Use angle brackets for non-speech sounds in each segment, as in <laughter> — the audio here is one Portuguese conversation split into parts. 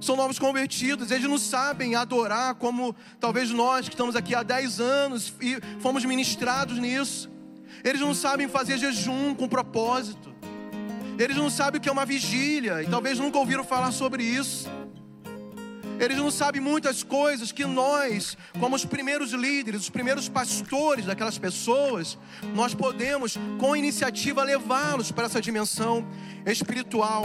são novos convertidos, eles não sabem adorar como talvez nós que estamos aqui há 10 anos e fomos ministrados nisso. Eles não sabem fazer jejum com propósito. Eles não sabem o que é uma vigília e talvez nunca ouviram falar sobre isso. Eles não sabem muitas coisas que nós, como os primeiros líderes, os primeiros pastores daquelas pessoas, nós podemos, com iniciativa, levá-los para essa dimensão espiritual.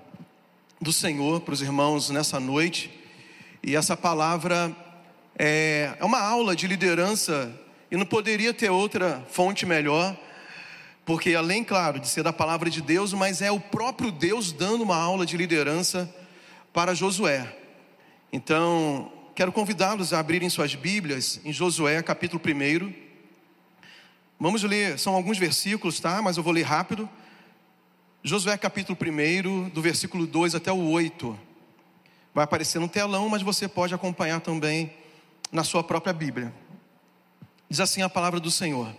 do Senhor para os irmãos nessa noite. E essa palavra é, é uma aula de liderança e não poderia ter outra fonte melhor, porque além, claro, de ser da palavra de Deus, mas é o próprio Deus dando uma aula de liderança para Josué. Então, quero convidá-los a abrirem suas Bíblias em Josué, capítulo 1. Vamos ler, são alguns versículos, tá? Mas eu vou ler rápido. Josué capítulo 1, do versículo 2 até o 8. Vai aparecer no telão, mas você pode acompanhar também na sua própria Bíblia. Diz assim a palavra do Senhor: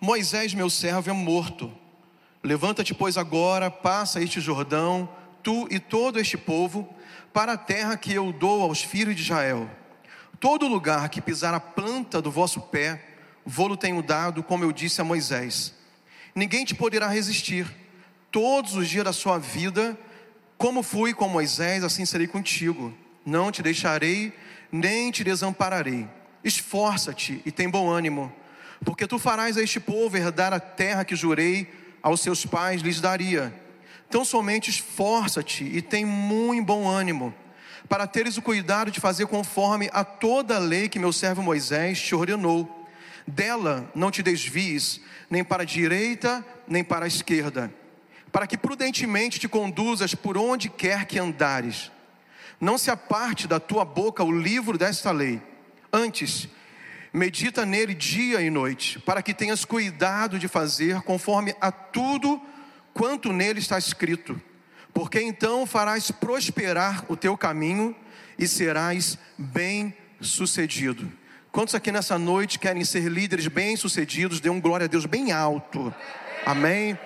Moisés, meu servo, é morto. Levanta-te, pois, agora, passa este Jordão, tu e todo este povo, para a terra que eu dou aos filhos de Israel. Todo lugar que pisar a planta do vosso pé, vou-lo tenho dado, como eu disse a Moisés. Ninguém te poderá resistir todos os dias da sua vida, como fui com Moisés, assim serei contigo. Não te deixarei, nem te desampararei. Esforça-te e tem bom ânimo, porque tu farás a este povo herdar a terra que jurei aos seus pais lhes daria. Então somente esforça-te e tem muito bom ânimo, para teres o cuidado de fazer conforme a toda a lei que meu servo Moisés te ordenou. Dela não te desvies, nem para a direita, nem para a esquerda para que prudentemente te conduzas por onde quer que andares. Não se aparte da tua boca o livro desta lei. Antes, medita nele dia e noite, para que tenhas cuidado de fazer conforme a tudo quanto nele está escrito. Porque então farás prosperar o teu caminho e serás bem-sucedido. Quantos aqui nessa noite querem ser líderes bem-sucedidos? Dê um glória a Deus bem alto. Amém.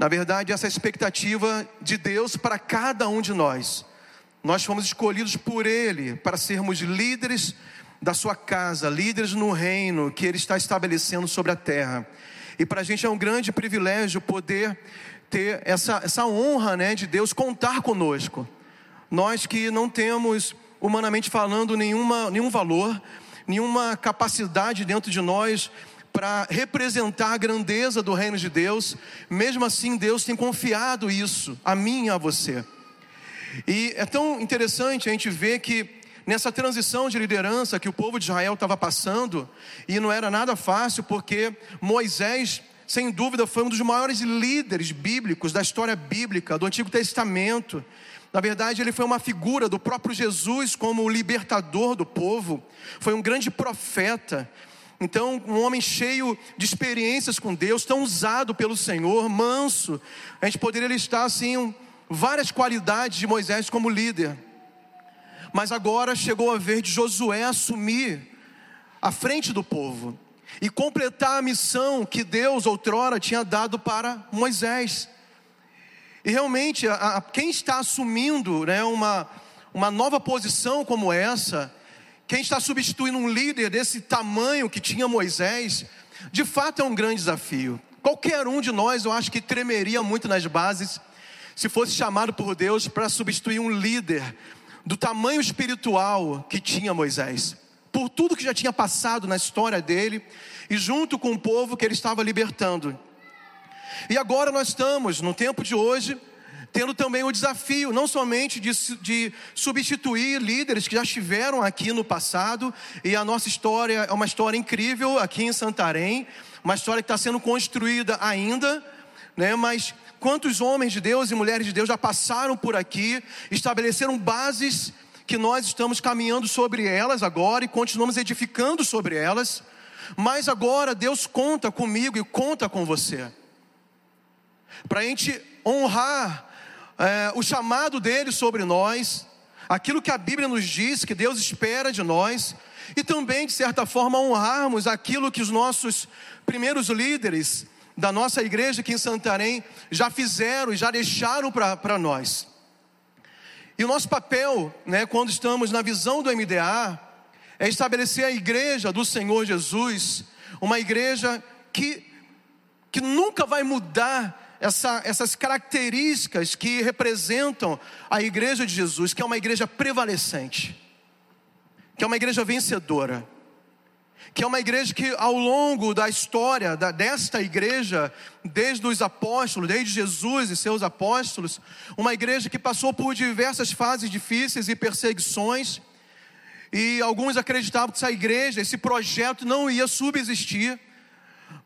Na verdade, essa é expectativa de Deus para cada um de nós. Nós fomos escolhidos por Ele para sermos líderes da sua casa, líderes no reino que Ele está estabelecendo sobre a terra. E para a gente é um grande privilégio poder ter essa, essa honra né, de Deus contar conosco. Nós que não temos, humanamente falando, nenhuma, nenhum valor, nenhuma capacidade dentro de nós para representar a grandeza do reino de Deus, mesmo assim Deus tem confiado isso a mim e a você. E é tão interessante a gente ver que nessa transição de liderança que o povo de Israel estava passando, e não era nada fácil, porque Moisés, sem dúvida, foi um dos maiores líderes bíblicos da história bíblica, do Antigo Testamento. Na verdade, ele foi uma figura do próprio Jesus como o libertador do povo, foi um grande profeta, então, um homem cheio de experiências com Deus, tão usado pelo Senhor, manso. A gente poderia listar assim várias qualidades de Moisés como líder. Mas agora chegou a vez de Josué assumir a frente do povo e completar a missão que Deus outrora tinha dado para Moisés. E realmente, a, a, quem está assumindo né, uma, uma nova posição como essa, quem está substituindo um líder desse tamanho que tinha Moisés, de fato é um grande desafio. Qualquer um de nós, eu acho que tremeria muito nas bases se fosse chamado por Deus para substituir um líder do tamanho espiritual que tinha Moisés, por tudo que já tinha passado na história dele e junto com o povo que ele estava libertando. E agora nós estamos, no tempo de hoje, tendo também o desafio, não somente de, de substituir líderes que já estiveram aqui no passado, e a nossa história é uma história incrível aqui em Santarém, uma história que está sendo construída ainda, né, mas quantos homens de Deus e mulheres de Deus já passaram por aqui, estabeleceram bases que nós estamos caminhando sobre elas agora e continuamos edificando sobre elas, mas agora Deus conta comigo e conta com você, para a gente honrar é, o chamado dele sobre nós, aquilo que a Bíblia nos diz que Deus espera de nós, e também, de certa forma, honrarmos aquilo que os nossos primeiros líderes da nossa igreja aqui em Santarém já fizeram e já deixaram para nós. E o nosso papel, né, quando estamos na visão do MDA, é estabelecer a igreja do Senhor Jesus, uma igreja que, que nunca vai mudar essa, essas características que representam a igreja de Jesus, que é uma igreja prevalecente, que é uma igreja vencedora que é uma igreja que ao longo da história da, desta igreja, desde os apóstolos, desde Jesus e seus apóstolos, uma igreja que passou por diversas fases difíceis e perseguições, e alguns acreditavam que essa igreja, esse projeto não ia subsistir,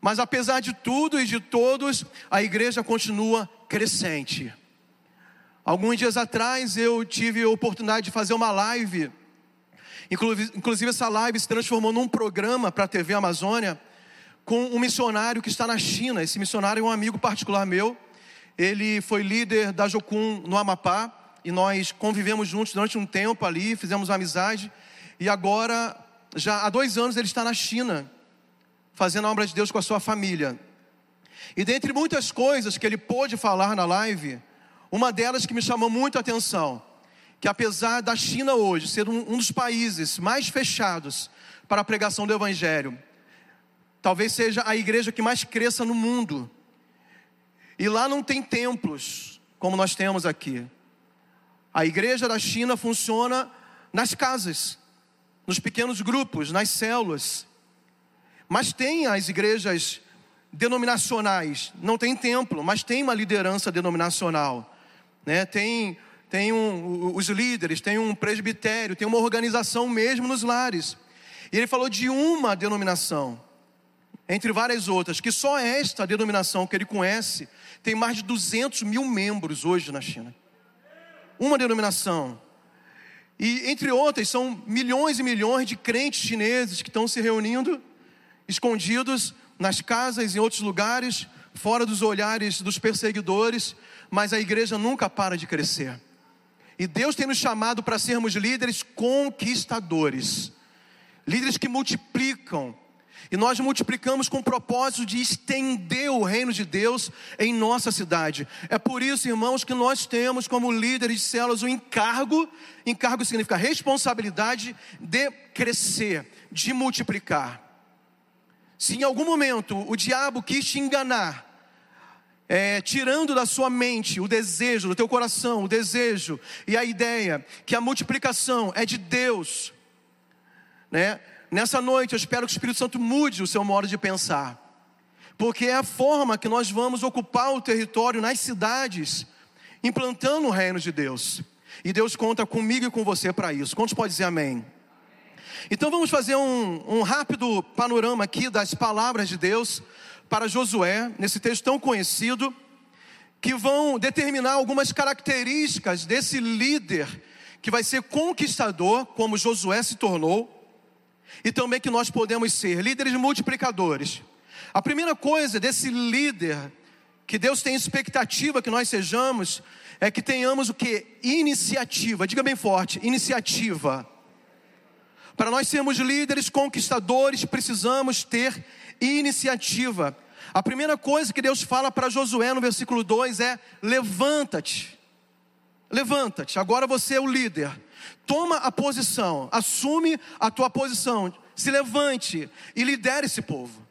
mas apesar de tudo e de todos, a igreja continua crescente. Alguns dias atrás eu tive a oportunidade de fazer uma live Inclusive, essa live se transformou num programa para a TV Amazônia com um missionário que está na China. Esse missionário é um amigo particular meu. Ele foi líder da Jocum no Amapá e nós convivemos juntos durante um tempo ali, fizemos amizade. E agora, já há dois anos, ele está na China, fazendo a obra de Deus com a sua família. E dentre muitas coisas que ele pôde falar na live, uma delas que me chamou muito a atenção que apesar da China hoje ser um, um dos países mais fechados para a pregação do Evangelho, talvez seja a igreja que mais cresça no mundo. E lá não tem templos como nós temos aqui. A igreja da China funciona nas casas, nos pequenos grupos, nas células. Mas tem as igrejas denominacionais, não tem templo, mas tem uma liderança denominacional. Né? Tem tem um, os líderes, tem um presbitério, tem uma organização mesmo nos lares. E ele falou de uma denominação, entre várias outras, que só esta denominação que ele conhece tem mais de 200 mil membros hoje na China. Uma denominação. E entre outras, são milhões e milhões de crentes chineses que estão se reunindo, escondidos nas casas, em outros lugares, fora dos olhares dos perseguidores, mas a igreja nunca para de crescer. E Deus tem nos chamado para sermos líderes conquistadores, líderes que multiplicam. E nós multiplicamos com o propósito de estender o reino de Deus em nossa cidade. É por isso, irmãos, que nós temos como líderes de células o encargo, encargo significa responsabilidade de crescer, de multiplicar. Se em algum momento o diabo quis te enganar, é, tirando da sua mente o desejo, do teu coração, o desejo e a ideia que a multiplicação é de Deus, né? Nessa noite eu espero que o Espírito Santo mude o seu modo de pensar, porque é a forma que nós vamos ocupar o território nas cidades, implantando o reino de Deus. E Deus conta comigo e com você para isso. Quantos pode dizer amém? Então vamos fazer um, um rápido panorama aqui das palavras de Deus para Josué, nesse texto tão conhecido, que vão determinar algumas características desse líder que vai ser conquistador, como Josué se tornou, e também que nós podemos ser líderes multiplicadores. A primeira coisa desse líder que Deus tem expectativa que nós sejamos é que tenhamos o que? Iniciativa. Diga bem forte, iniciativa. Para nós sermos líderes conquistadores, precisamos ter iniciativa. A primeira coisa que Deus fala para Josué no versículo 2 é: levanta-te. Levanta-te, agora você é o líder. Toma a posição, assume a tua posição, se levante e lidere esse povo.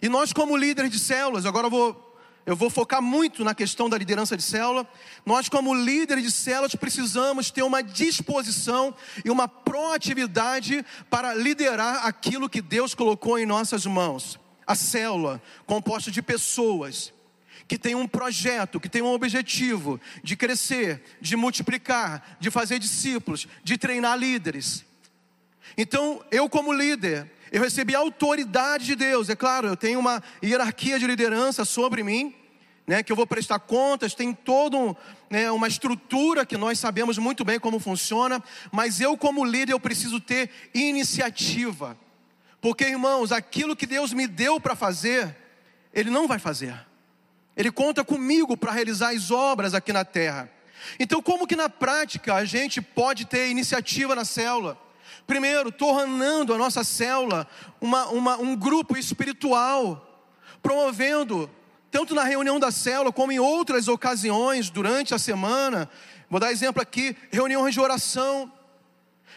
E nós, como líderes de células, agora eu vou eu vou focar muito na questão da liderança de célula. Nós, como líderes de células, precisamos ter uma disposição e uma proatividade para liderar aquilo que Deus colocou em nossas mãos. A célula, composta de pessoas que tem um projeto, que tem um objetivo de crescer, de multiplicar, de fazer discípulos, de treinar líderes. Então, eu, como líder, eu recebi a autoridade de Deus. É claro, eu tenho uma hierarquia de liderança sobre mim, né, que eu vou prestar contas, tem toda né, uma estrutura que nós sabemos muito bem como funciona, mas eu, como líder, eu preciso ter iniciativa, porque, irmãos, aquilo que Deus me deu para fazer, Ele não vai fazer, Ele conta comigo para realizar as obras aqui na terra. Então, como que na prática a gente pode ter iniciativa na célula? Primeiro, tornando a nossa célula uma, uma, um grupo espiritual, promovendo tanto na reunião da célula como em outras ocasiões durante a semana. Vou dar exemplo aqui: reuniões de oração,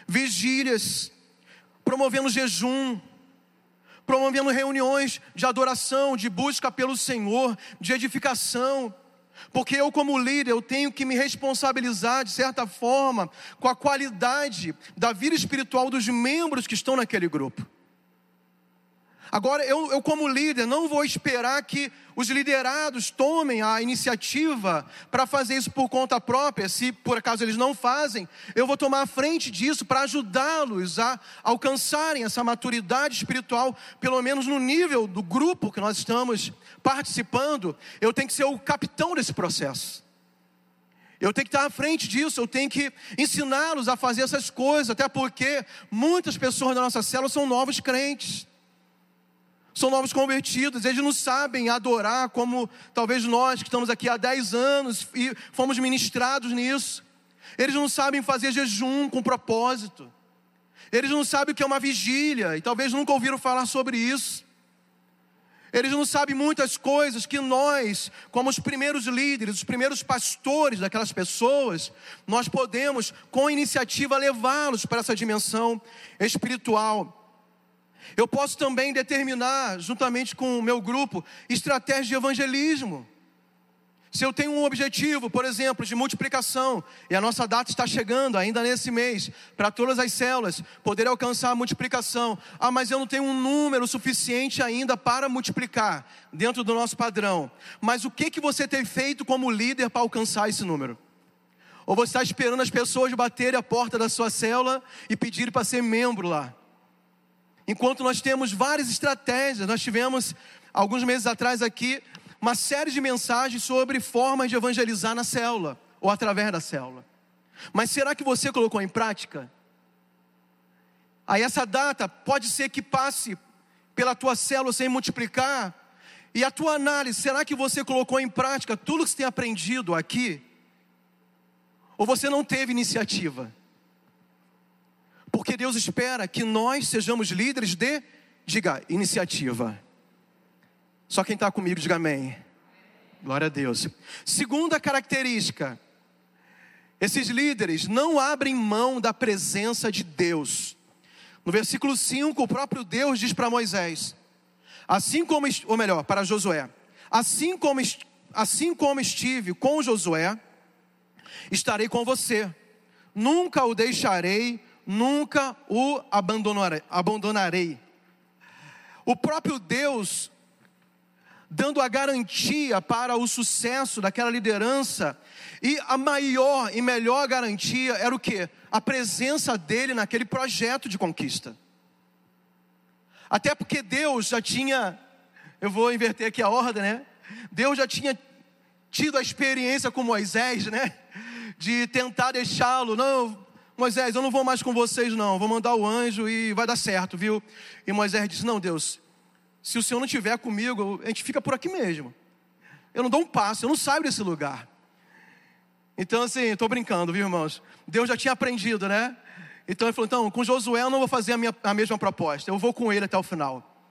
vigílias, promovendo jejum, promovendo reuniões de adoração, de busca pelo Senhor, de edificação. Porque eu, como líder, eu tenho que me responsabilizar, de certa forma, com a qualidade da vida espiritual dos membros que estão naquele grupo. Agora, eu, eu, como líder, não vou esperar que os liderados tomem a iniciativa para fazer isso por conta própria. Se por acaso eles não fazem, eu vou tomar a frente disso para ajudá-los a alcançarem essa maturidade espiritual, pelo menos no nível do grupo que nós estamos participando. Eu tenho que ser o capitão desse processo. Eu tenho que estar à frente disso, eu tenho que ensiná-los a fazer essas coisas, até porque muitas pessoas da nossa célula são novos crentes são novos convertidos, eles não sabem adorar como talvez nós que estamos aqui há 10 anos e fomos ministrados nisso. Eles não sabem fazer jejum com propósito. Eles não sabem o que é uma vigília e talvez nunca ouviram falar sobre isso. Eles não sabem muitas coisas que nós, como os primeiros líderes, os primeiros pastores daquelas pessoas, nós podemos, com iniciativa, levá-los para essa dimensão espiritual. Eu posso também determinar, juntamente com o meu grupo, estratégias de evangelismo. Se eu tenho um objetivo, por exemplo, de multiplicação, e a nossa data está chegando ainda nesse mês, para todas as células poder alcançar a multiplicação. Ah, mas eu não tenho um número suficiente ainda para multiplicar dentro do nosso padrão. Mas o que que você tem feito como líder para alcançar esse número? Ou você está esperando as pessoas baterem a porta da sua célula e pedirem para ser membro lá? Enquanto nós temos várias estratégias, nós tivemos alguns meses atrás aqui uma série de mensagens sobre formas de evangelizar na célula ou através da célula. Mas será que você colocou em prática? Aí essa data pode ser que passe pela tua célula sem multiplicar. E a tua análise, será que você colocou em prática tudo que você tem aprendido aqui? Ou você não teve iniciativa? Porque Deus espera que nós sejamos líderes de, diga, iniciativa. Só quem está comigo, diga amém. Glória a Deus. Segunda característica: esses líderes não abrem mão da presença de Deus. No versículo 5, o próprio Deus diz para Moisés: Assim como, ou melhor, para Josué: Assim como, assim como estive com Josué, estarei com você, nunca o deixarei nunca o abandonarei. O próprio Deus dando a garantia para o sucesso daquela liderança, e a maior e melhor garantia era o que? A presença dele naquele projeto de conquista. Até porque Deus já tinha, eu vou inverter aqui a ordem, né? Deus já tinha tido a experiência com Moisés, né? De tentar deixá-lo, não, Moisés, eu não vou mais com vocês, não. Vou mandar o anjo e vai dar certo, viu? E Moisés disse: Não, Deus, se o Senhor não estiver comigo, a gente fica por aqui mesmo. Eu não dou um passo, eu não saio desse lugar. Então, assim, estou brincando, viu, irmãos? Deus já tinha aprendido, né? Então ele falou: então, com Josué eu não vou fazer a, minha, a mesma proposta, eu vou com ele até o final.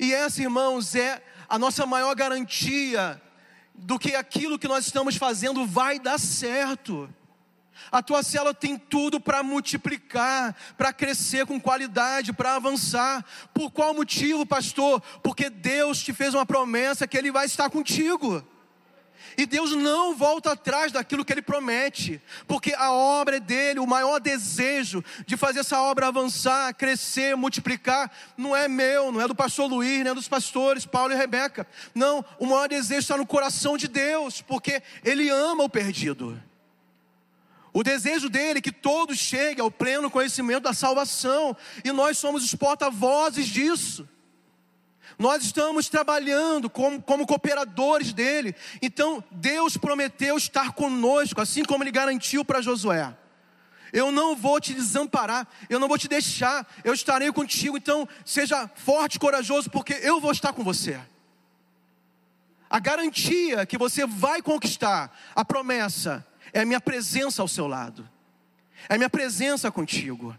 E essa, irmãos, é a nossa maior garantia do que aquilo que nós estamos fazendo vai dar certo. A tua célula tem tudo para multiplicar, para crescer com qualidade, para avançar. Por qual motivo, pastor? Porque Deus te fez uma promessa que Ele vai estar contigo. E Deus não volta atrás daquilo que Ele promete, porque a obra é dele, o maior desejo de fazer essa obra avançar, crescer, multiplicar, não é meu, não é do pastor Luiz, nem é dos pastores Paulo e Rebeca. Não, o maior desejo está no coração de Deus, porque Ele ama o perdido. O desejo dele é que todos cheguem ao pleno conhecimento da salvação, e nós somos os porta-vozes disso. Nós estamos trabalhando como, como cooperadores dele. Então, Deus prometeu estar conosco, assim como ele garantiu para Josué. Eu não vou te desamparar, eu não vou te deixar, eu estarei contigo. Então, seja forte e corajoso, porque eu vou estar com você. A garantia que você vai conquistar, a promessa, é a minha presença ao seu lado, é a minha presença contigo.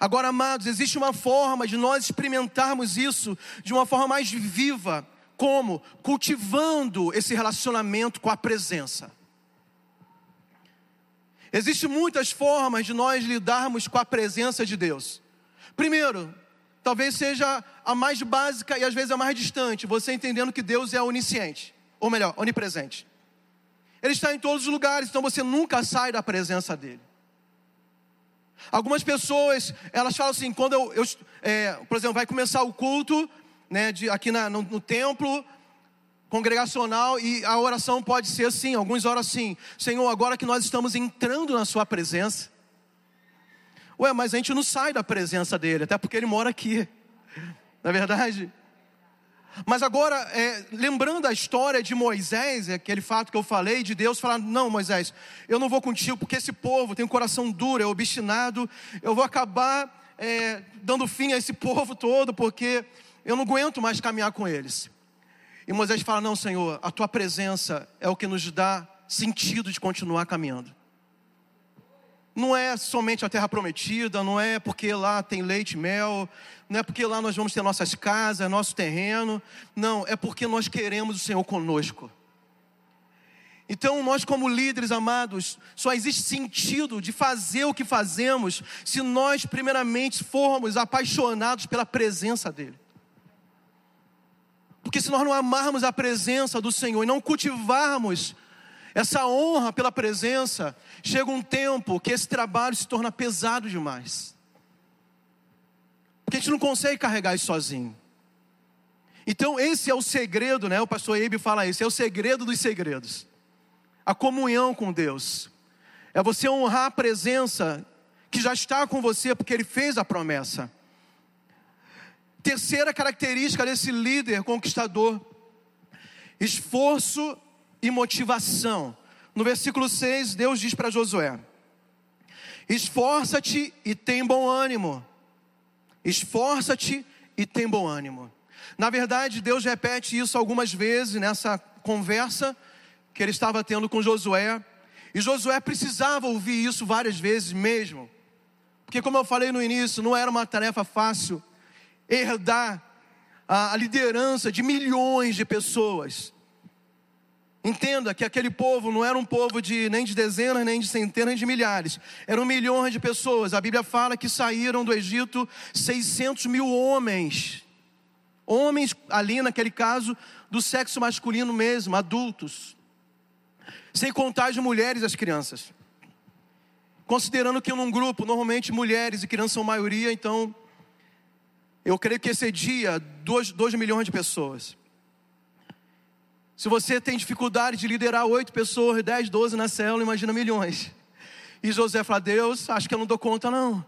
Agora, amados, existe uma forma de nós experimentarmos isso de uma forma mais viva, como? Cultivando esse relacionamento com a presença. Existem muitas formas de nós lidarmos com a presença de Deus. Primeiro, talvez seja a mais básica e às vezes a mais distante, você entendendo que Deus é onisciente, ou melhor, onipresente. Ele está em todos os lugares, então você nunca sai da presença dele. Algumas pessoas, elas falam assim, quando eu, eu é, por exemplo, vai começar o culto, né, de, aqui na, no, no templo, congregacional e a oração pode ser assim, alguns oram assim: Senhor, agora que nós estamos entrando na Sua presença. Ué, mas a gente não sai da presença dele, até porque ele mora aqui, <laughs> não é verdade? Mas agora, é, lembrando a história de Moisés, é aquele fato que eu falei, de Deus falar: Não, Moisés, eu não vou contigo, porque esse povo tem um coração duro, é obstinado, eu vou acabar é, dando fim a esse povo todo, porque eu não aguento mais caminhar com eles. E Moisés fala: Não, Senhor, a tua presença é o que nos dá sentido de continuar caminhando. Não é somente a terra prometida, não é porque lá tem leite e mel, não é porque lá nós vamos ter nossas casas, nosso terreno. Não, é porque nós queremos o Senhor conosco. Então, nós, como líderes amados, só existe sentido de fazer o que fazemos se nós, primeiramente, formos apaixonados pela presença dEle. Porque se nós não amarmos a presença do Senhor e não cultivarmos essa honra pela presença, chega um tempo que esse trabalho se torna pesado demais. Porque a gente não consegue carregar isso sozinho. Então, esse é o segredo, né? O pastor Eibe fala isso, é o segredo dos segredos. A comunhão com Deus. É você honrar a presença que já está com você, porque Ele fez a promessa. Terceira característica desse líder conquistador: esforço e motivação. No versículo 6, Deus diz para Josué: Esforça-te e tem bom ânimo. Esforça-te e tem bom ânimo. Na verdade, Deus repete isso algumas vezes nessa conversa que ele estava tendo com Josué. E Josué precisava ouvir isso várias vezes mesmo. Porque, como eu falei no início, não era uma tarefa fácil herdar a liderança de milhões de pessoas. Entenda que aquele povo não era um povo de nem de dezenas, nem de centenas de milhares, eram milhões de pessoas. A Bíblia fala que saíram do Egito 600 mil homens, homens ali naquele caso do sexo masculino mesmo, adultos, sem contar as mulheres e as crianças. Considerando que num grupo, normalmente mulheres e crianças são maioria, então eu creio que excedia 2 milhões de pessoas. Se você tem dificuldade de liderar 8 pessoas, 10, 12 na célula, imagina milhões. E José fala: Deus, acho que eu não dou conta, não.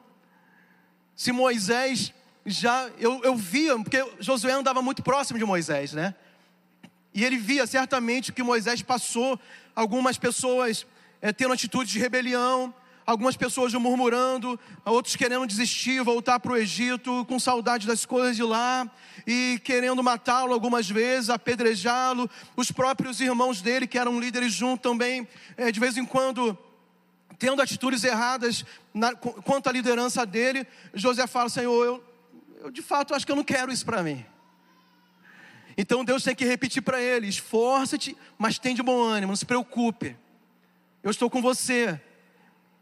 Se Moisés já, eu, eu via, porque Josué andava muito próximo de Moisés, né? E ele via certamente que Moisés passou algumas pessoas é, tendo atitudes de rebelião, algumas pessoas murmurando, outros querendo desistir, voltar para o Egito, com saudade das coisas de lá, e querendo matá-lo algumas vezes, apedrejá-lo. Os próprios irmãos dele, que eram líderes junto também, é, de vez em quando, tendo atitudes erradas na, quanto à liderança dele. José fala: Senhor, eu, eu de fato acho que eu não quero isso para mim. Então Deus tem que repetir para ele: esforça-te, mas tem de bom ânimo, não se preocupe. Eu estou com você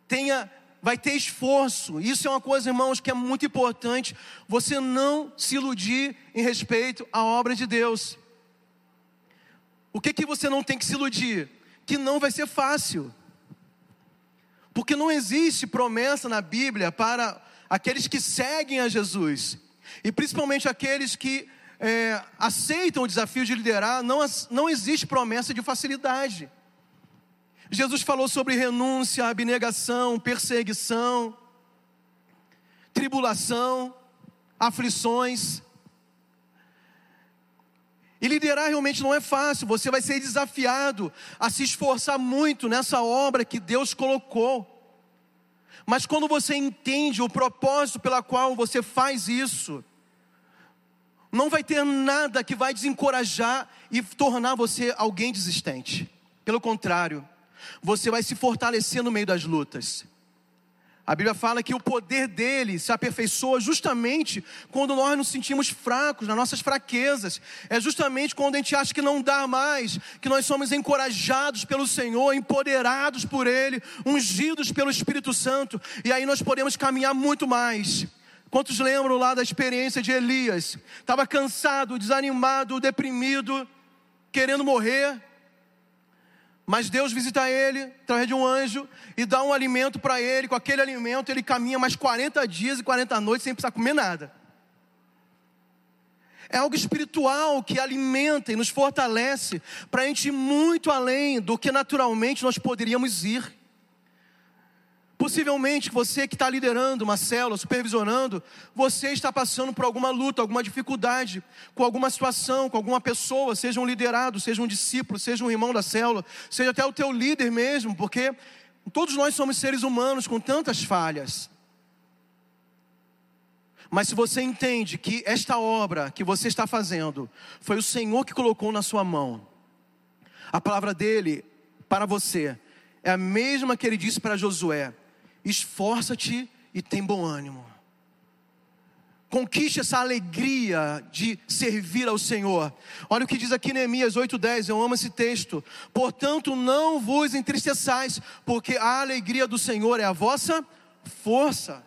tenha, vai ter esforço. Isso é uma coisa, irmãos, que é muito importante. Você não se iludir em respeito à obra de Deus. O que que você não tem que se iludir? Que não vai ser fácil. Porque não existe promessa na Bíblia para aqueles que seguem a Jesus. E principalmente aqueles que é, aceitam o desafio de liderar, não, não existe promessa de facilidade. Jesus falou sobre renúncia, abnegação, perseguição, tribulação, aflições. E liderar realmente não é fácil, você vai ser desafiado a se esforçar muito nessa obra que Deus colocou. Mas quando você entende o propósito pela qual você faz isso, não vai ter nada que vai desencorajar e tornar você alguém desistente. Pelo contrário, você vai se fortalecer no meio das lutas. A Bíblia fala que o poder dele se aperfeiçoa justamente quando nós nos sentimos fracos, nas nossas fraquezas. É justamente quando a gente acha que não dá mais, que nós somos encorajados pelo Senhor, empoderados por Ele, ungidos pelo Espírito Santo, e aí nós podemos caminhar muito mais. Quantos lembram lá da experiência de Elias? Estava cansado, desanimado, deprimido, querendo morrer. Mas Deus visita ele através de um anjo e dá um alimento para ele. Com aquele alimento, ele caminha mais 40 dias e 40 noites sem precisar comer nada. É algo espiritual que alimenta e nos fortalece para a gente ir muito além do que naturalmente nós poderíamos ir. Possivelmente você que está liderando uma célula, supervisionando, você está passando por alguma luta, alguma dificuldade, com alguma situação, com alguma pessoa, seja um liderado, seja um discípulo, seja um irmão da célula, seja até o teu líder mesmo, porque todos nós somos seres humanos com tantas falhas. Mas se você entende que esta obra que você está fazendo foi o Senhor que colocou na sua mão, a palavra dele para você é a mesma que ele disse para Josué: esforça-te e tem bom ânimo. Conquiste essa alegria de servir ao Senhor. Olha o que diz aqui Neemias 8,10, eu amo esse texto. Portanto, não vos entristeçais, porque a alegria do Senhor é a vossa força.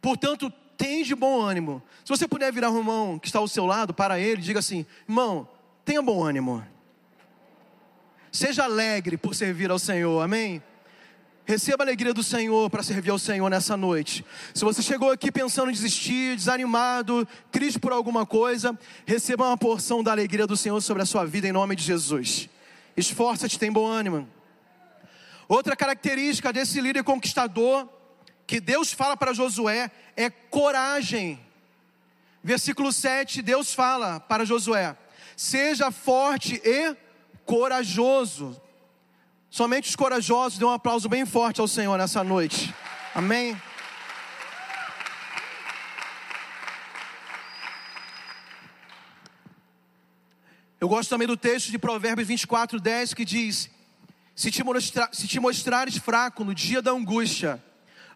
Portanto, tem de bom ânimo. Se você puder virar o irmão que está ao seu lado para ele, diga assim: irmão, tenha bom ânimo. Seja alegre por servir ao Senhor, amém? Receba a alegria do Senhor para servir ao Senhor nessa noite. Se você chegou aqui pensando em desistir, desanimado, triste por alguma coisa, receba uma porção da alegria do Senhor sobre a sua vida em nome de Jesus. Esforça-te, tem bom ânimo. Outra característica desse líder conquistador que Deus fala para Josué é coragem. Versículo 7, Deus fala para Josué: Seja forte e corajoso. Somente os corajosos dêem um aplauso bem forte ao Senhor nessa noite. Amém. Eu gosto também do texto de Provérbios 24, 10 que diz: se te, se te mostrares fraco no dia da angústia,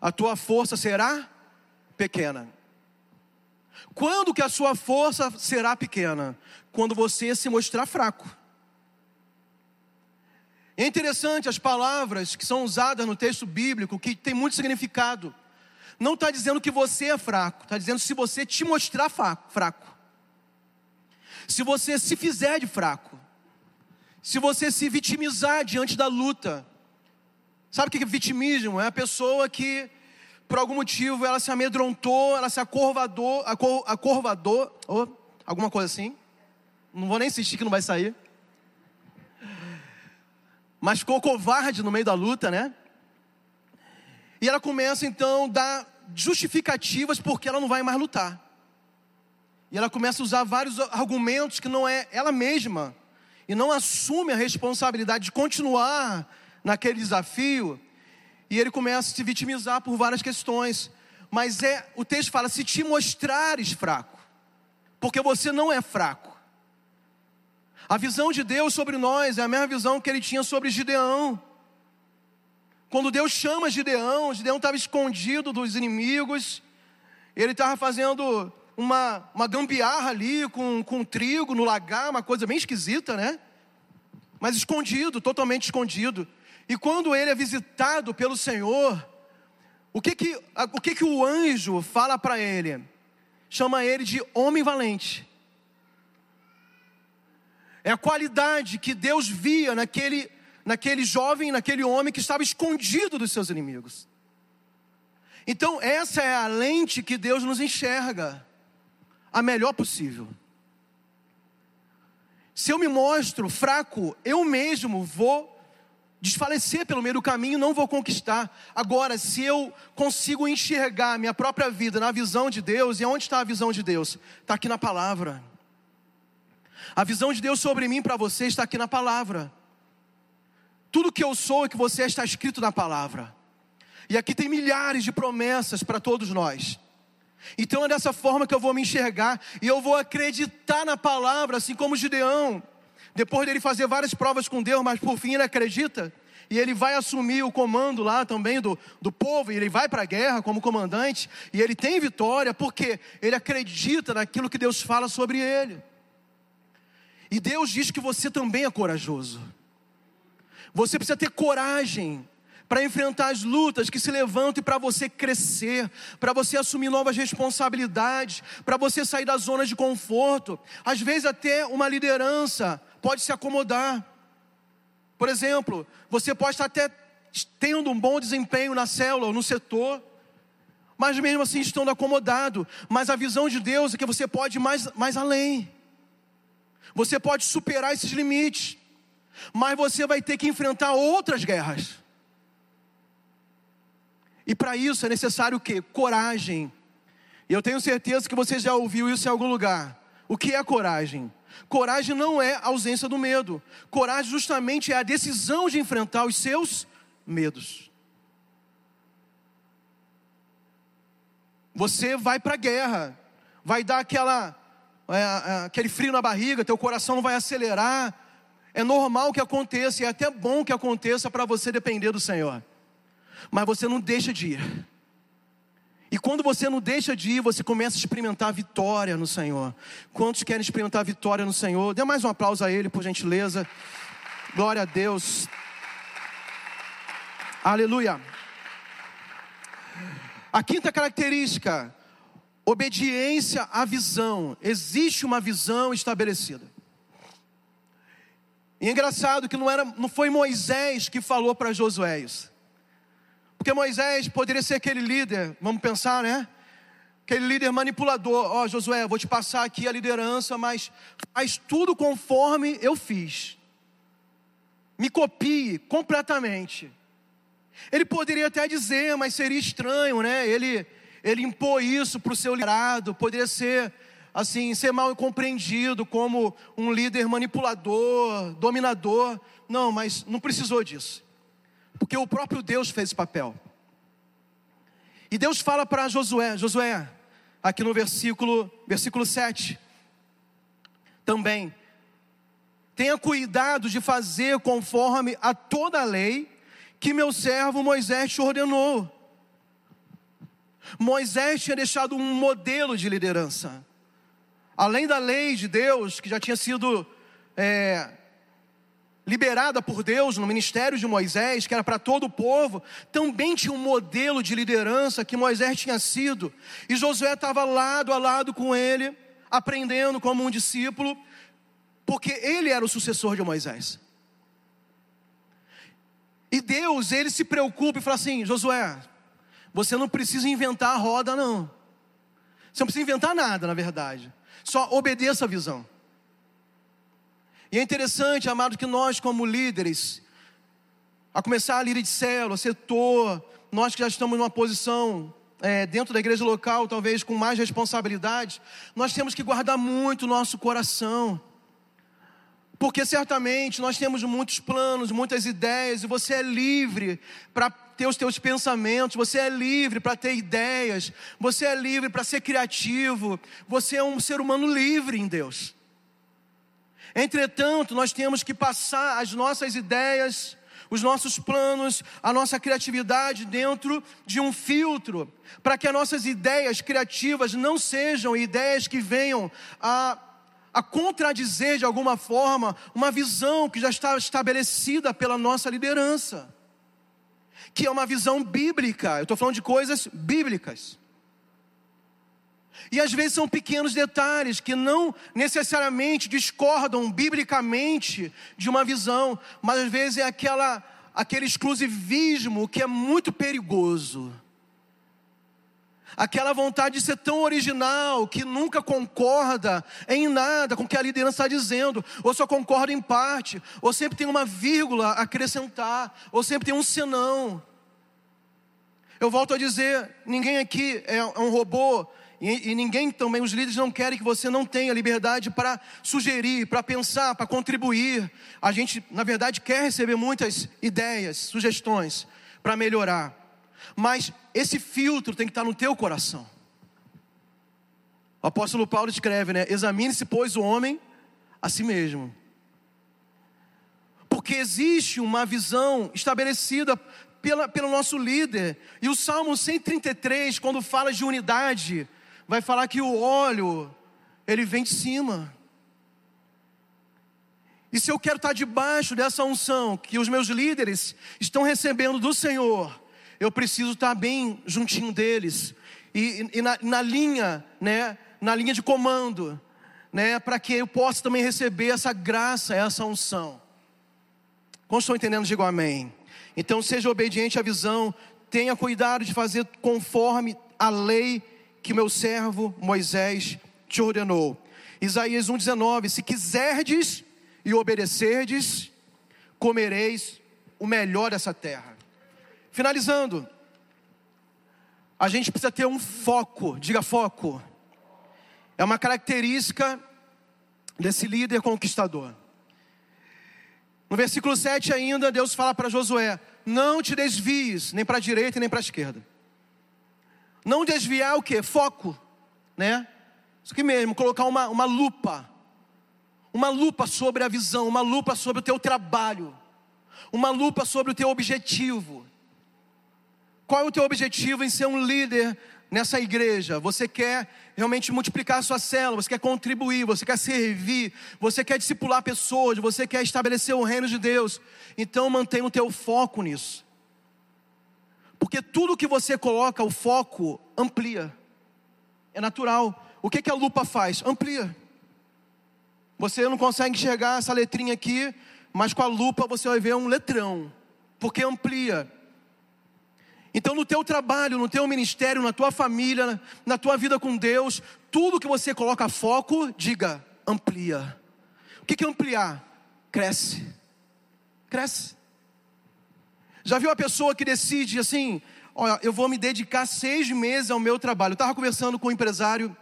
a tua força será pequena. Quando que a sua força será pequena? Quando você se mostrar fraco. É interessante as palavras que são usadas no texto bíblico, que tem muito significado. Não está dizendo que você é fraco, está dizendo se você te mostrar fraco. Se você se fizer de fraco. Se você se vitimizar diante da luta. Sabe o que é vitimismo? É a pessoa que, por algum motivo, ela se amedrontou, ela se acurvadou, acor, acurvadou, ou alguma coisa assim. Não vou nem insistir que não vai sair mas ficou covarde no meio da luta, né? E ela começa então a dar justificativas porque ela não vai mais lutar. E ela começa a usar vários argumentos que não é ela mesma e não assume a responsabilidade de continuar naquele desafio. E ele começa a se vitimizar por várias questões. Mas é, o texto fala: se te mostrares fraco, porque você não é fraco. A visão de Deus sobre nós é a mesma visão que ele tinha sobre Gideão. Quando Deus chama Gideão, Gideão estava escondido dos inimigos, ele estava fazendo uma, uma gambiarra ali com, com trigo no lagar, uma coisa bem esquisita, né? Mas escondido, totalmente escondido. E quando ele é visitado pelo Senhor, o que que, o, que que o anjo fala para ele? Chama ele de homem valente. É a qualidade que Deus via naquele, naquele jovem, naquele homem que estava escondido dos seus inimigos. Então, essa é a lente que Deus nos enxerga, a melhor possível. Se eu me mostro fraco, eu mesmo vou desfalecer pelo meio do caminho, não vou conquistar. Agora, se eu consigo enxergar minha própria vida na visão de Deus, e onde está a visão de Deus? Está aqui na palavra. A visão de Deus sobre mim para você está aqui na palavra. Tudo que eu sou e que você é está escrito na palavra. E aqui tem milhares de promessas para todos nós. Então é dessa forma que eu vou me enxergar e eu vou acreditar na palavra, assim como Gideão. Depois dele fazer várias provas com Deus, mas por fim ele acredita. E ele vai assumir o comando lá também do, do povo, e ele vai para a guerra como comandante, e ele tem vitória, porque ele acredita naquilo que Deus fala sobre ele. E Deus diz que você também é corajoso. Você precisa ter coragem para enfrentar as lutas que se levantam e para você crescer, para você assumir novas responsabilidades, para você sair da zona de conforto. Às vezes, até uma liderança pode se acomodar. Por exemplo, você pode estar até tendo um bom desempenho na célula ou no setor, mas mesmo assim estando acomodado. Mas a visão de Deus é que você pode ir mais, mais além, você pode superar esses limites, mas você vai ter que enfrentar outras guerras. E para isso é necessário o quê? Coragem. E eu tenho certeza que você já ouviu isso em algum lugar. O que é coragem? Coragem não é ausência do medo. Coragem justamente é a decisão de enfrentar os seus medos. Você vai para a guerra, vai dar aquela, é, é, aquele frio na barriga, teu coração vai acelerar. É normal que aconteça, e é até bom que aconteça para você depender do Senhor mas você não deixa de ir. E quando você não deixa de ir, você começa a experimentar a vitória no Senhor. Quantos querem experimentar a vitória no Senhor? Dê mais um aplauso a Ele, por gentileza. Glória a Deus. Aleluia. A quinta característica, obediência à visão. Existe uma visão estabelecida. E é engraçado que não, era, não foi Moisés que falou para Josué isso. Porque Moisés poderia ser aquele líder, vamos pensar, né? Aquele líder manipulador. Ó, oh, Josué, vou te passar aqui a liderança, mas faz tudo conforme eu fiz. Me copie completamente. Ele poderia até dizer, mas seria estranho, né? Ele, ele impor isso para o seu liderado, poderia ser assim, ser mal compreendido como um líder manipulador, dominador. Não, mas não precisou disso. Porque o próprio Deus fez esse papel. E Deus fala para Josué, Josué, aqui no versículo, versículo 7, também, tenha cuidado de fazer conforme a toda a lei que meu servo Moisés te ordenou. Moisés tinha deixado um modelo de liderança. Além da lei de Deus, que já tinha sido é, liberada por Deus no ministério de Moisés, que era para todo o povo, também tinha um modelo de liderança que Moisés tinha sido, e Josué estava lado a lado com ele, aprendendo como um discípulo, porque ele era o sucessor de Moisés. E Deus, ele se preocupa e fala assim: Josué, você não precisa inventar a roda, não. Você não precisa inventar nada, na verdade. Só obedeça a visão. E é interessante, amado, que nós, como líderes, a começar a líder de célula, setor, nós que já estamos numa posição é, dentro da igreja local, talvez com mais responsabilidade, nós temos que guardar muito o nosso coração. Porque certamente nós temos muitos planos, muitas ideias, e você é livre para ter os teus pensamentos, você é livre para ter ideias, você é livre para ser criativo, você é um ser humano livre em Deus. Entretanto, nós temos que passar as nossas ideias, os nossos planos, a nossa criatividade dentro de um filtro, para que as nossas ideias criativas não sejam ideias que venham a, a contradizer de alguma forma uma visão que já está estabelecida pela nossa liderança, que é uma visão bíblica. Eu estou falando de coisas bíblicas. E às vezes são pequenos detalhes que não necessariamente discordam biblicamente de uma visão, mas às vezes é aquela, aquele exclusivismo que é muito perigoso. Aquela vontade de ser tão original que nunca concorda em nada com o que a liderança está dizendo, ou só concorda em parte, ou sempre tem uma vírgula a acrescentar, ou sempre tem um senão. Eu volto a dizer: ninguém aqui é um robô e, e, ninguém também, os líderes não querem que você não tenha liberdade para sugerir, para pensar, para contribuir. A gente, na verdade, quer receber muitas ideias, sugestões para melhorar. Mas esse filtro tem que estar no teu coração. O apóstolo Paulo escreve, né? Examine-se, pois, o homem a si mesmo. Porque existe uma visão estabelecida pela, pelo nosso líder. E o Salmo 133, quando fala de unidade, vai falar que o óleo, ele vem de cima. E se eu quero estar debaixo dessa unção que os meus líderes estão recebendo do Senhor, eu preciso estar bem juntinho deles e, e na, na, linha, né, na linha de comando, né, para que eu possa também receber essa graça, essa unção. Como estão entendendo? Digo amém. Então seja obediente à visão, tenha cuidado de fazer conforme a lei que meu servo Moisés te ordenou. Isaías 1,19: Se quiserdes e obedecerdes, comereis o melhor dessa terra. Finalizando, a gente precisa ter um foco, diga foco. É uma característica desse líder conquistador. No versículo 7 ainda, Deus fala para Josué: Não te desvies, nem para a direita nem para a esquerda. Não desviar o que? Foco, né? Isso aqui mesmo, colocar uma, uma lupa. Uma lupa sobre a visão, uma lupa sobre o teu trabalho, uma lupa sobre o teu objetivo. Qual é o teu objetivo em ser um líder nessa igreja, você quer realmente multiplicar a sua célula, você quer contribuir, você quer servir, você quer discipular pessoas, você quer estabelecer o reino de Deus, então mantenha o teu foco nisso. Porque tudo que você coloca o foco amplia. É natural. O que, que a lupa faz? Amplia. Você não consegue enxergar essa letrinha aqui, mas com a lupa você vai ver um letrão, porque amplia. Então, no teu trabalho, no teu ministério, na tua família, na tua vida com Deus, tudo que você coloca foco, diga, amplia. O que é ampliar? Cresce. Cresce. Já viu a pessoa que decide assim, olha, eu vou me dedicar seis meses ao meu trabalho. Eu estava conversando com um empresário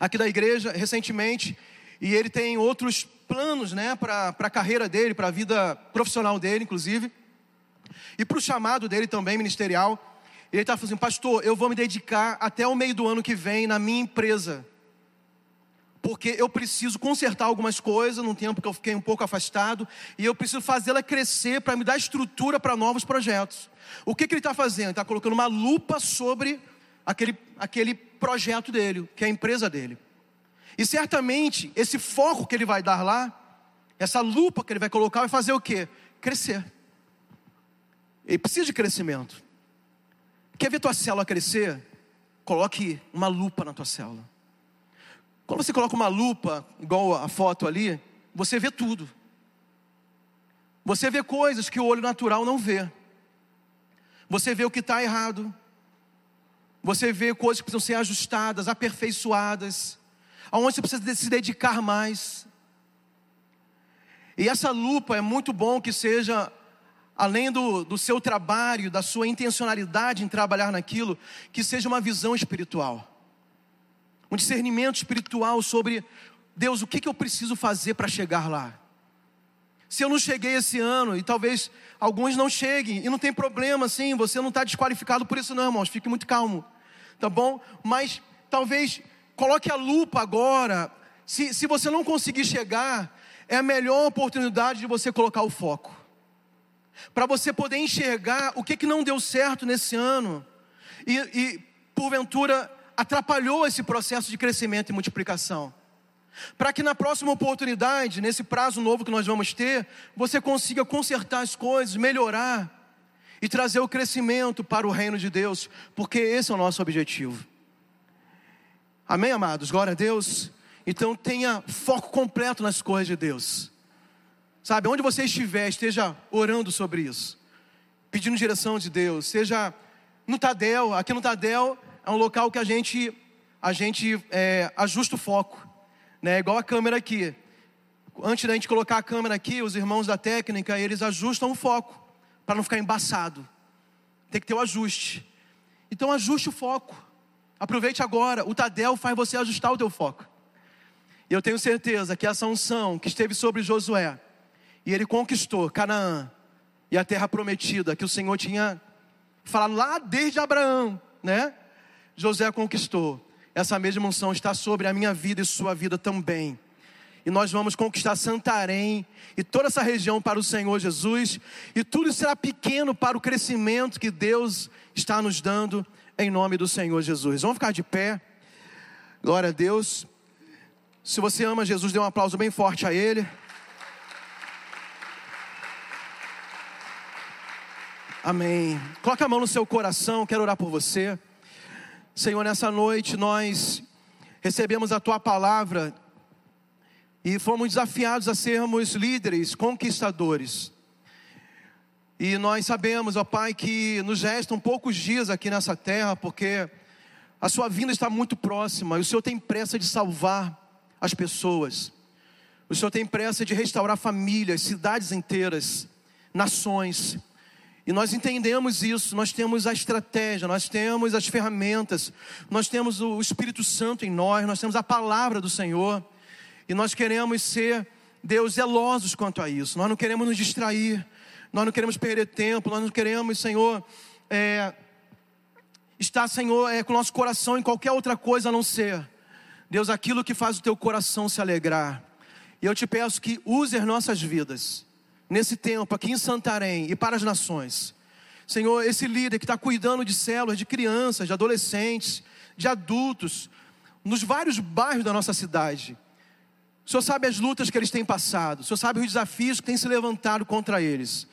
aqui da igreja recentemente, e ele tem outros planos, né, para a carreira dele, para a vida profissional dele, inclusive. E para o chamado dele também, ministerial, ele estava falando assim, pastor, eu vou me dedicar até o meio do ano que vem na minha empresa. Porque eu preciso consertar algumas coisas num tempo que eu fiquei um pouco afastado, e eu preciso fazê-la crescer para me dar estrutura para novos projetos. O que, que ele está fazendo? Está colocando uma lupa sobre aquele, aquele projeto dele, que é a empresa dele. E certamente esse foco que ele vai dar lá, essa lupa que ele vai colocar, vai fazer o quê? Crescer. Ele precisa de crescimento. Quer ver tua célula crescer? Coloque uma lupa na tua célula. Quando você coloca uma lupa, igual a foto ali, você vê tudo. Você vê coisas que o olho natural não vê. Você vê o que está errado. Você vê coisas que precisam ser ajustadas, aperfeiçoadas. Aonde você precisa se dedicar mais. E essa lupa é muito bom que seja além do, do seu trabalho, da sua intencionalidade em trabalhar naquilo, que seja uma visão espiritual, um discernimento espiritual sobre Deus, o que, que eu preciso fazer para chegar lá? Se eu não cheguei esse ano, e talvez alguns não cheguem, e não tem problema, sim, você não está desqualificado por isso, não, irmãos, fique muito calmo, tá bom? Mas talvez coloque a lupa agora, se, se você não conseguir chegar, é a melhor oportunidade de você colocar o foco para você poder enxergar o que, que não deu certo nesse ano e, e, porventura, atrapalhou esse processo de crescimento e multiplicação. Para que na próxima oportunidade, nesse prazo novo que nós vamos ter, você consiga consertar as coisas, melhorar e trazer o crescimento para o reino de Deus, porque esse é o nosso objetivo. Amém, amados? Glória a Deus. Então tenha foco completo nas coisas de Deus. Sabe, onde você estiver, esteja orando sobre isso, pedindo direção de Deus, seja no Tadel, aqui no Tadel é um local que a gente, a gente é, ajusta o foco, né? Igual a câmera aqui. Antes da gente colocar a câmera aqui, os irmãos da técnica, eles ajustam o foco, para não ficar embaçado. Tem que ter o ajuste. Então ajuste o foco. Aproveite agora. O Tadel faz você ajustar o teu foco. E eu tenho certeza que essa unção que esteve sobre Josué, e ele conquistou Canaã e a terra prometida que o Senhor tinha falado lá desde Abraão, né? José conquistou. Essa mesma unção está sobre a minha vida e sua vida também. E nós vamos conquistar Santarém e toda essa região para o Senhor Jesus, e tudo será pequeno para o crescimento que Deus está nos dando em nome do Senhor Jesus. Vamos ficar de pé. Glória a Deus. Se você ama Jesus, dê um aplauso bem forte a Ele. Amém. Coloque a mão no seu coração, quero orar por você. Senhor, nessa noite nós recebemos a tua palavra e fomos desafiados a sermos líderes, conquistadores. E nós sabemos, ó Pai, que nos restam poucos dias aqui nessa terra, porque a sua vinda está muito próxima e o Senhor tem pressa de salvar as pessoas. O Senhor tem pressa de restaurar famílias, cidades inteiras, nações. E nós entendemos isso, nós temos a estratégia, nós temos as ferramentas, nós temos o Espírito Santo em nós, nós temos a palavra do Senhor, e nós queremos ser, Deus, zelosos quanto a isso, nós não queremos nos distrair, nós não queremos perder tempo, nós não queremos, Senhor, é, estar, Senhor, é, com o nosso coração em qualquer outra coisa a não ser, Deus, aquilo que faz o teu coração se alegrar. E eu te peço que use as nossas vidas nesse tempo aqui em Santarém e para as nações. Senhor, esse líder que está cuidando de células, de crianças, de adolescentes, de adultos, nos vários bairros da nossa cidade. O Senhor sabe as lutas que eles têm passado, o Senhor sabe os desafios que têm se levantado contra eles.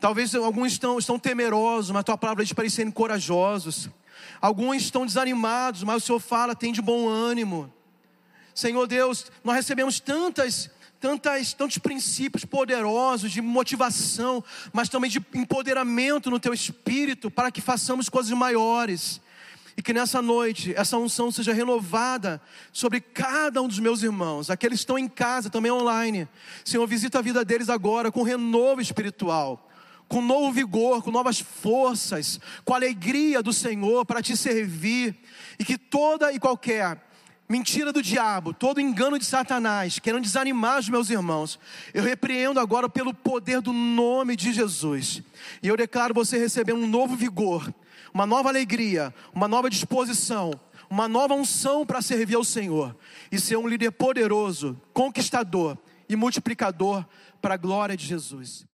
Talvez alguns estão, estão temerosos, mas a tua palavra diz para eles serem corajosos. Alguns estão desanimados, mas o Senhor fala, tem de bom ânimo. Senhor Deus, nós recebemos tantas tantas, tantos princípios poderosos de motivação, mas também de empoderamento no teu espírito para que façamos coisas maiores. E que nessa noite essa unção seja renovada sobre cada um dos meus irmãos, aqueles que estão em casa, também online. Senhor, visita a vida deles agora com renovo espiritual, com novo vigor, com novas forças, com alegria do Senhor para te servir. E que toda e qualquer mentira do diabo, todo engano de Satanás, querendo desanimar os meus irmãos, eu repreendo agora pelo poder do nome de Jesus. E eu declaro você receber um novo vigor, uma nova alegria, uma nova disposição, uma nova unção para servir ao Senhor e ser um líder poderoso, conquistador e multiplicador para a glória de Jesus.